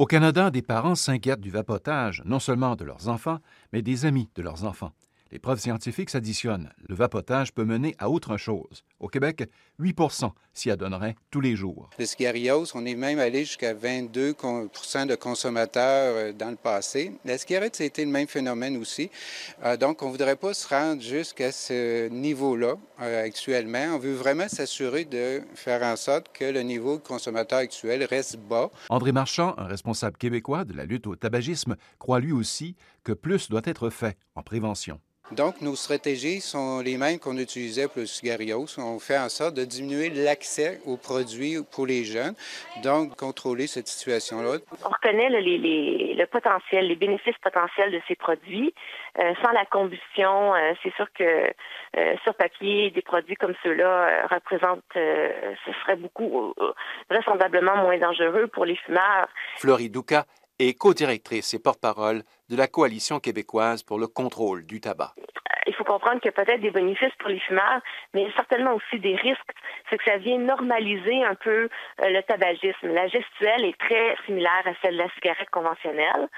Au Canada, des parents s'inquiètent du vapotage, non seulement de leurs enfants, mais des amis de leurs enfants. Les preuves scientifiques s'additionnent. Le vapotage peut mener à autre chose. Au Québec, 8% s'y adonneraient tous les jours. Le cigarios, on est même allé jusqu'à 22% de consommateurs euh, dans le passé. La cigarette, c'était le même phénomène aussi. Euh, donc, on ne voudrait pas se rendre jusqu'à ce niveau-là euh, actuellement. On veut vraiment s'assurer de faire en sorte que le niveau de consommateur actuel reste bas. André Marchand, un responsable québécois de la lutte au tabagisme, croit lui aussi que plus doit être fait en prévention. Donc, nos stratégies sont les mêmes qu'on utilisait pour le cigarios. On fait en sorte de diminuer l'accès aux produits pour les jeunes, donc contrôler cette situation-là. On reconnaît le potentiel, les bénéfices potentiels de ces produits. Euh, sans la combustion, euh, c'est sûr que euh, sur papier, des produits comme ceux-là représentent, ce serait beaucoup, vraisemblablement moins dangereux pour les fumeurs. Florie Douka est co-directrice et porte-parole de la Coalition québécoise pour le contrôle du tabac. Il faut comprendre qu'il y a peut-être des bénéfices pour les fumeurs, mais certainement aussi des risques. C'est que ça vient normaliser un peu euh, le tabagisme. La gestuelle est très similaire à celle de la cigarette conventionnelle.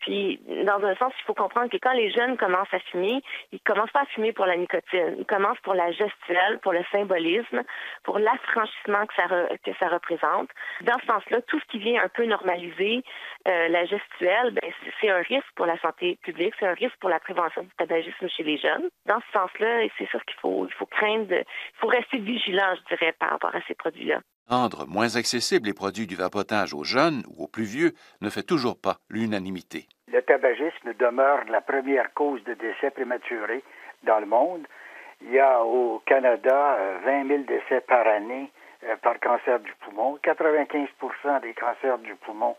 Puis, dans un sens, il faut comprendre que quand les jeunes commencent à fumer, ils commencent pas à fumer pour la nicotine. Ils commencent pour la gestuelle, pour le symbolisme, pour l'affranchissement que ça, que ça représente. Dans ce sens-là, tout ce qui vient un peu normaliser euh, la gestuelle, ben, c'est un risque pour la santé publique, c'est un risque pour la prévention du tabagisme chez les jeunes. Dans ce sens-là, c'est sûr qu'il faut, il faut craindre, il faut rester vigilant, je dirais, par rapport à ces produits-là. Rendre moins accessibles les produits du vapotage aux jeunes ou aux plus vieux ne fait toujours pas l'unanimité. Le tabagisme demeure la première cause de décès prématurés dans le monde. Il y a au Canada 20 euh, 000 décès par année euh, par cancer du poumon. 95% des cancers du poumon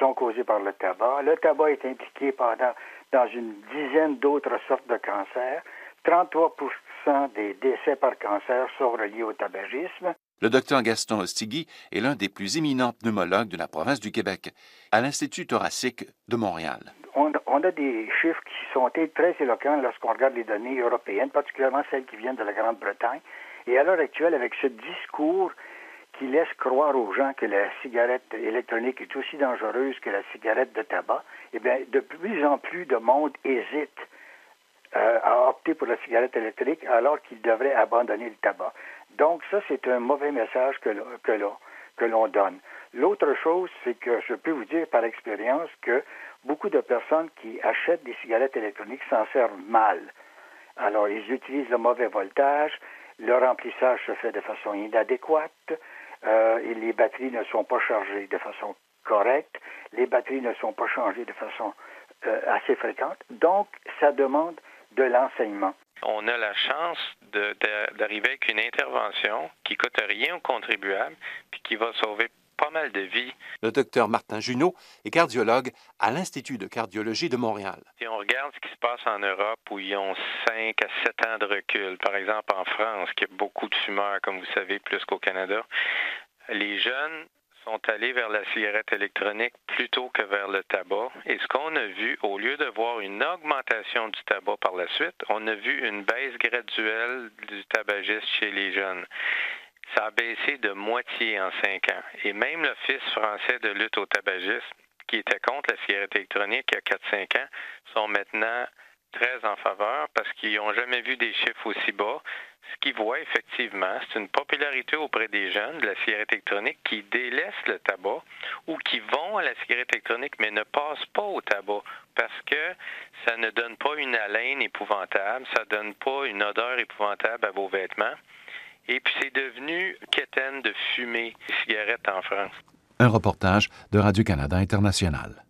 sont causés par le tabac. Le tabac est impliqué pendant, dans une dizaine d'autres sortes de cancers. 33% des décès par cancer sont reliés au tabagisme. Le docteur Gaston Ostigui est l'un des plus éminents pneumologues de la province du Québec, à l'Institut thoracique de Montréal. On, a des chiffres qui sont très éloquents lorsqu'on regarde les données européennes, particulièrement celles qui viennent de la Grande-Bretagne. Et à l'heure actuelle, avec ce discours qui laisse croire aux gens que la cigarette électronique est aussi dangereuse que la cigarette de tabac, eh bien, de plus en plus de monde hésite euh, à opter pour la cigarette électronique alors qu'il devrait abandonner le tabac. Donc ça, c'est un mauvais message que, que l'on donne. L'autre chose, c'est que je peux vous dire par expérience que beaucoup de personnes qui achètent des cigarettes électroniques s'en servent mal. Alors, ils utilisent le mauvais voltage, le remplissage se fait de façon inadéquate, euh, les batteries ne sont pas chargées de façon correcte, les batteries ne sont pas changées de façon euh, assez fréquente. Donc, ça demande de l'enseignement on a la chance d'arriver avec une intervention qui coûte rien aux contribuables puis qui va sauver pas mal de vies. Le docteur Martin Junot est cardiologue à l'Institut de cardiologie de Montréal. Si on regarde ce qui se passe en Europe où ils ont 5 à 7 ans de recul, par exemple en France, qui a beaucoup de fumeurs, comme vous savez, plus qu'au Canada, les jeunes sont allés vers la cigarette électronique plutôt que vers le tabac. Et ce qu'on a vu, au lieu de voir une augmentation du tabac par la suite, on a vu une baisse graduelle du tabagisme chez les jeunes. Ça a baissé de moitié en cinq ans. Et même l'Office français de lutte au tabagisme, qui était contre la cigarette électronique il y a 4-5 ans, sont maintenant très en faveur parce qu'ils n'ont jamais vu des chiffres aussi bas. Ce qu'ils voient effectivement, c'est une popularité auprès des jeunes de la cigarette électronique qui délaissent le tabac ou qui vont à la cigarette électronique mais ne passent pas au tabac parce que ça ne donne pas une haleine épouvantable, ça ne donne pas une odeur épouvantable à vos vêtements. Et puis c'est devenu quétaine de fumer les cigarettes en France. Un reportage de Radio-Canada International.